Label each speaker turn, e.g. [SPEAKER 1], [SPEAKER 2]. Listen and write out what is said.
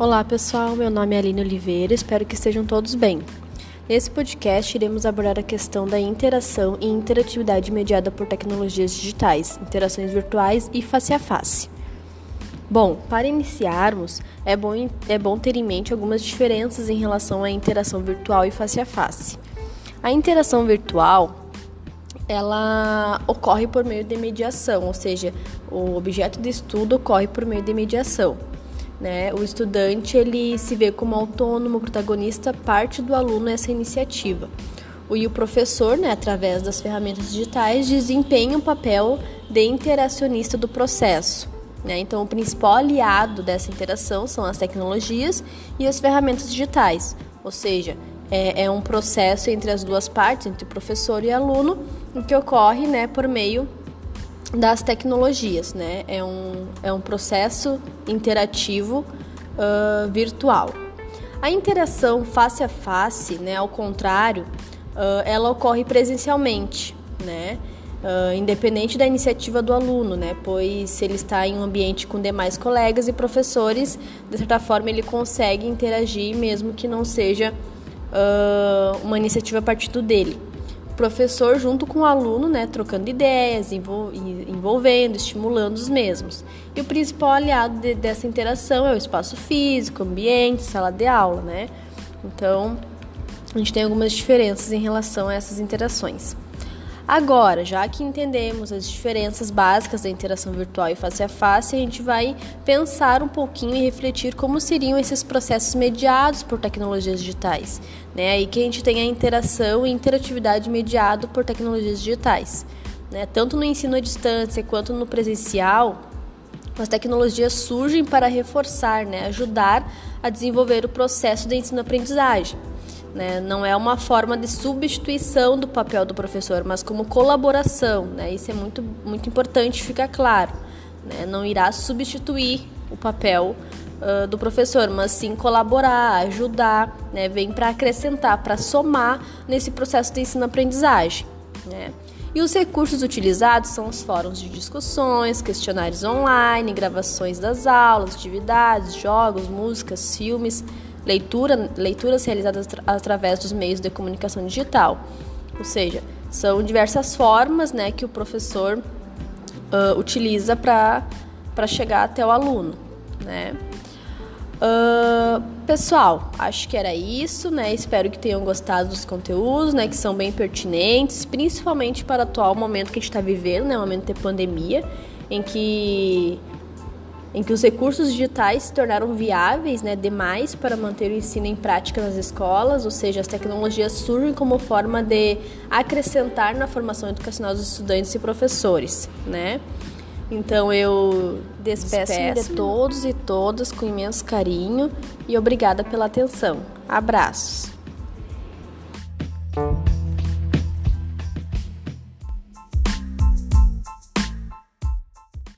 [SPEAKER 1] Olá pessoal, meu nome é Aline Oliveira, espero que estejam todos bem. Nesse podcast iremos abordar a questão da interação e interatividade mediada por tecnologias digitais, interações virtuais e face a face. Bom, para iniciarmos, é bom, é bom ter em mente algumas diferenças em relação à interação virtual e face a face. A interação virtual ela ocorre por meio de mediação, ou seja, o objeto de estudo ocorre por meio de mediação. Né? O estudante ele se vê como autônomo, protagonista, parte do aluno nessa iniciativa. O, e o professor, né, através das ferramentas digitais, desempenha o papel de interacionista do processo. Né? Então, o principal aliado dessa interação são as tecnologias e as ferramentas digitais, ou seja, é, é um processo entre as duas partes, entre professor e aluno, que ocorre né, por meio das tecnologias, né? É um, é um processo interativo uh, virtual. A interação face a face, né, ao contrário, uh, ela ocorre presencialmente, né? Uh, independente da iniciativa do aluno, né? Pois se ele está em um ambiente com demais colegas e professores, de certa forma ele consegue interagir, mesmo que não seja uma iniciativa a partir dele professor junto com o aluno, né, trocando ideias, envolvendo, estimulando os mesmos. E o principal aliado de, dessa interação é o espaço físico, ambiente, sala de aula, né? Então, a gente tem algumas diferenças em relação a essas interações. Agora, já que entendemos as diferenças básicas da interação virtual e face a face, a gente vai pensar um pouquinho e refletir como seriam esses processos mediados por tecnologias digitais. Né? Aí que a gente tem a interação e interatividade mediado por tecnologias digitais. Né? Tanto no ensino à distância quanto no presencial, as tecnologias surgem para reforçar, né? ajudar a desenvolver o processo de ensino-aprendizagem. Né? Não é uma forma de substituição do papel do professor, mas como colaboração. Né? Isso é muito, muito importante ficar claro. Né? Não irá substituir o papel uh, do professor, mas sim colaborar, ajudar, né? vem para acrescentar, para somar nesse processo de ensino-aprendizagem. Né? E os recursos utilizados são os fóruns de discussões, questionários online, gravações das aulas, atividades, jogos, músicas, filmes leitura, leituras realizadas através dos meios de comunicação digital. Ou seja, são diversas formas né, que o professor uh, utiliza para chegar até o aluno. Né? Uh, pessoal, acho que era isso, né? Espero que tenham gostado dos conteúdos, né? Que são bem pertinentes, principalmente para o atual momento que a gente está vivendo, né? O momento de pandemia, em que em que os recursos digitais se tornaram viáveis né, demais para manter o ensino em prática nas escolas, ou seja, as tecnologias surgem como forma de acrescentar na formação educacional dos estudantes e professores. Né? Então eu despeço-me de todos e todas com imenso carinho e obrigada pela atenção. Abraços!